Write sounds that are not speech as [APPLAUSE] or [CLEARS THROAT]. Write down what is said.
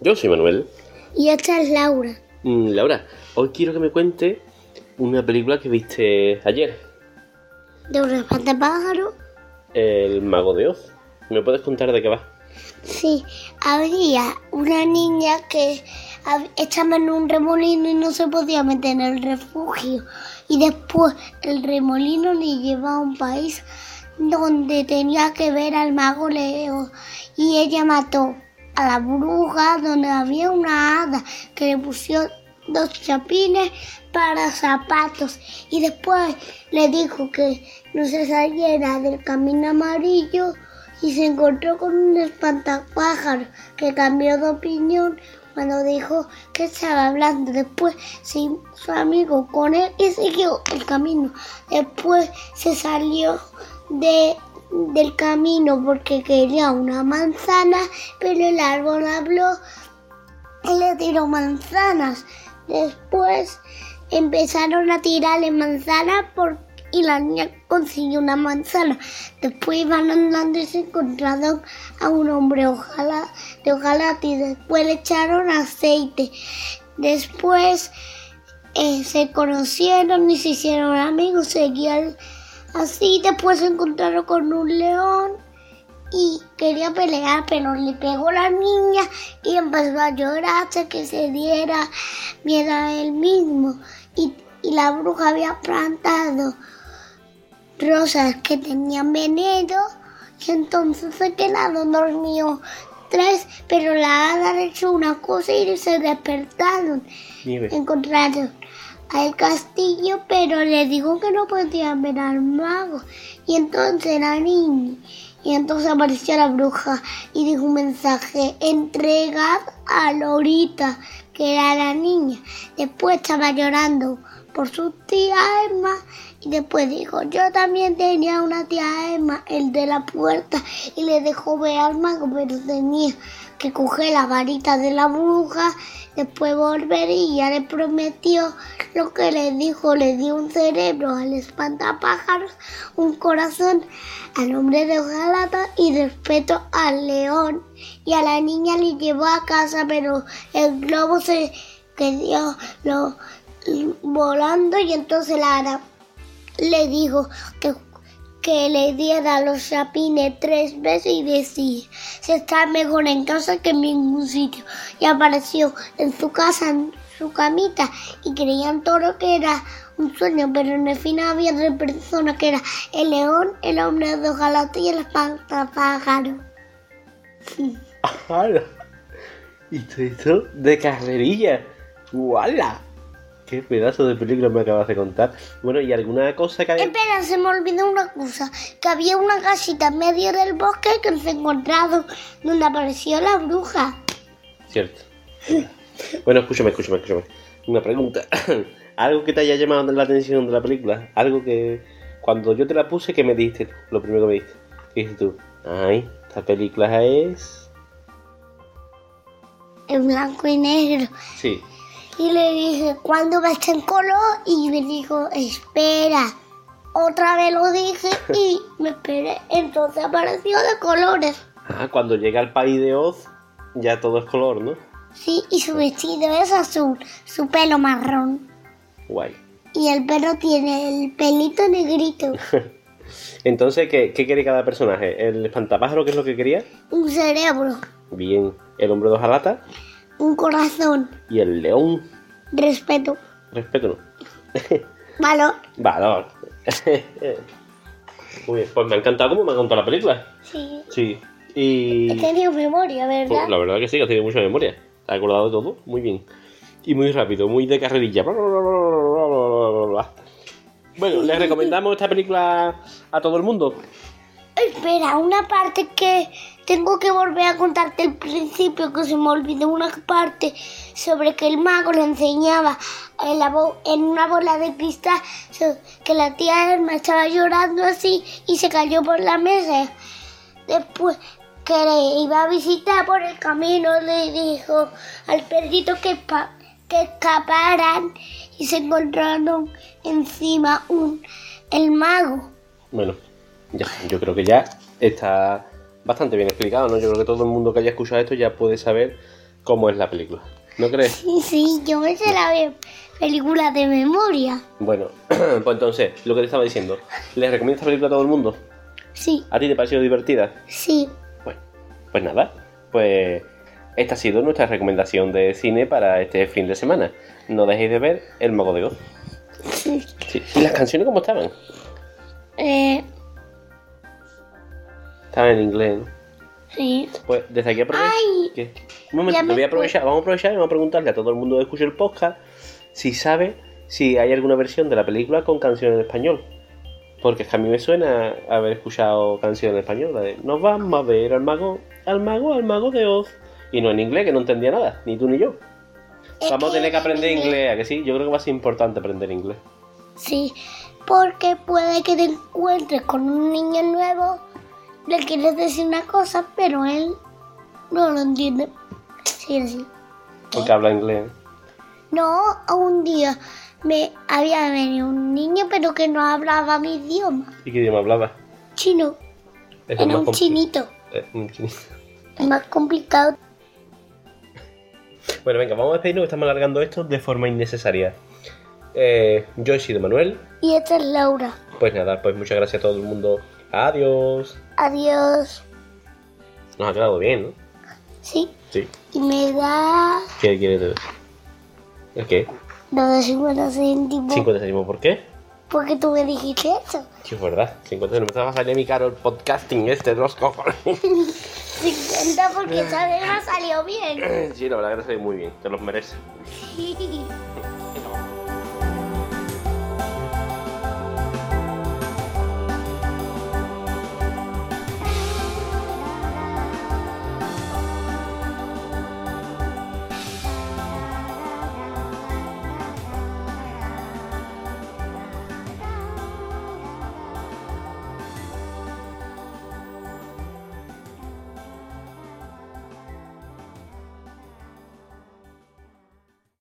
Yo soy Manuel. Y esta es Laura. Mm, Laura, hoy quiero que me cuente una película que viste ayer, De un espantapájaro. El Mago de Oz. ¿Me puedes contar de qué va? Sí, había una niña que estaba en un remolino y no se podía meter en el refugio. Y después el remolino le llevó a un país donde tenía que ver al mago Leo. Y ella mató a la bruja donde había una hada que le puso dos chapines para zapatos. Y después le dijo que no se saliera del camino amarillo y se encontró con un espantapájaro que cambió de opinión cuando dijo que estaba hablando. Después se hizo amigo con él y siguió el camino. Después se salió de, del camino porque quería una manzana, pero el árbol habló y le tiró manzanas. Después empezaron a tirarle manzanas y la niña consiguió una manzana. Después iban andando y se encontraron a un hombre ojalá, de hojalata y después le echaron aceite. Después eh, se conocieron y se hicieron amigos, seguían así. Después se encontraron con un león y quería pelear, pero le pegó la niña y empezó a llorar hasta que se diera miedo a él mismo. Y, y la bruja había plantado rosas que tenían veneno y entonces se quedaron dormidos tres, pero la hada le echó una cosa y se despertaron. Nieve. Encontraron al castillo, pero le dijo que no podían ver al mago. Y entonces la niña. Y entonces apareció la bruja y dijo un mensaje, entregad a Lorita, que era la niña. Después estaba llorando por su tía Emma y después dijo, yo también tenía una tía Emma, el de la puerta, y le dejó ver al mago, pero tenía que coger la varita de la bruja, después volver y ya le prometió lo que le dijo, le dio un cerebro al espantapájaros, un corazón al hombre de hojalata y respeto al león. Y a la niña le llevó a casa, pero el globo se quedó volando y entonces la hada le dijo que, que le diera los chapines tres veces y decía, se está mejor en casa que en ningún sitio. Y apareció en su casa, en su camita, y creían todo que era un sueño, pero en el final había tres personas, que era el león, el hombre de hojalata y el espantapájaro. [LAUGHS] ¿Y esto de carrerilla? ¡Wala! ¡Qué pedazo de película me acabas de contar! Bueno, ¿y alguna cosa que haya... Espera, se me olvidó una cosa, que había una casita en medio del bosque que se encontrado donde apareció la bruja. Cierto. Bueno, escúchame, escúchame, escúchame. Una pregunta. [COUGHS] Algo que te haya llamado la atención de la película. Algo que cuando yo te la puse, ¿qué me dijiste tú? Lo primero que me dijiste. ¿Qué dijiste tú? Ay, esta película es... en blanco y negro. Sí. Y le dije, ¿cuándo va a estar en color? Y me dijo, espera. Otra vez lo dije [LAUGHS] y me esperé. Entonces apareció de colores. Ah, cuando llega al país de Oz, ya todo es color, ¿no? Sí, y su vestido es azul, su pelo marrón. Guay. Y el perro tiene el pelito negrito. [LAUGHS] Entonces, ¿qué, qué quiere cada personaje? ¿El espantapájaro qué es lo que quería? Un cerebro, Bien. El hombre de hojalata un corazón, y el león. respeto, Respeto, no. [LAUGHS] valor. Valor. [LAUGHS] Muy bien, pues me ha encantado cómo me ha contado la película. Sí. Sí. Y... He tenido memoria, Pues, ¿verdad? la verdad que sí, que has tenido mucha memoria. Te has acordado de todo, muy bien. Y muy rápido, muy de carrerilla. Bueno, ¿les recomendamos esta película a todo el mundo? Espera, una parte que tengo que volver a contarte el principio, que se me olvidó una parte sobre que el mago le enseñaba en, la en una bola de cristal que la tía Elma estaba llorando así y se cayó por la mesa. Después que le iba a visitar por el camino le dijo al perrito que, que escaparan y se encontraron encima un el mago. Bueno, ya, yo creo que ya está bastante bien explicado, ¿no? Yo creo que todo el mundo que haya escuchado esto ya puede saber cómo es la película. ¿No crees? Sí, sí, yo me sé la película de memoria. Bueno, [CLEARS THROAT] pues entonces, lo que te estaba diciendo, ¿les recomiendo esta película a todo el mundo? Sí, ¿A ti te pareció divertida? sí. Bueno, pues nada, pues esta ha sido nuestra recomendación de cine para este fin de semana. No dejéis de ver El Mago de Oz. sí. Sí. ¿Y las canciones cómo estaban? Eh, Estaban en inglés. ¿no? sí. Pues desde aquí aprovecho. Un momento, me voy a aprovechar, vamos a aprovechar y vamos a preguntarle a todo el mundo que escuche el podcast si sabe si hay alguna versión de la película con canción en español. Porque es que a mí me suena haber escuchado canción en español, la de Nos vamos a ver al mago, al mago, al mago de Oz. Y no en inglés, que no entendía nada, ni tú ni yo. Vamos a tener que en aprender inglés, ¿a que sí? Yo creo que va a ser importante aprender inglés. Sí, porque puede que te encuentres con un niño nuevo, le quieres decir una cosa, pero él no lo entiende. Sí, sí. Porque habla inglés. No, un día me había venido un niño, pero que no hablaba mi idioma. ¿Y qué idioma hablaba? Chino. Eso es Era más un chinito. eh, un chinito. Más complicado. [LAUGHS] Bueno, venga, vamos a despedirnos que estamos alargando esto de forma innecesaria. Eh, yo he sido Manuel. Y esta es Laura. Pues nada, pues muchas gracias a todo el mundo. Adiós. Adiós. Nos ha quedado bien, ¿no? Sí. Sí. Y me da ¿Qué quieres decir? ¿El qué? lo de 50 céntimos. 50 céntimos, ¿por qué? Porque tú me dijiste eso. Sí, es verdad. 50 céntimos. Me va a salir mi caro el podcasting este de los cojones. [LAUGHS] 50 porque esa vez me salió bien. sí, la verdad que te salió muy bien. Te los mereces. Sí.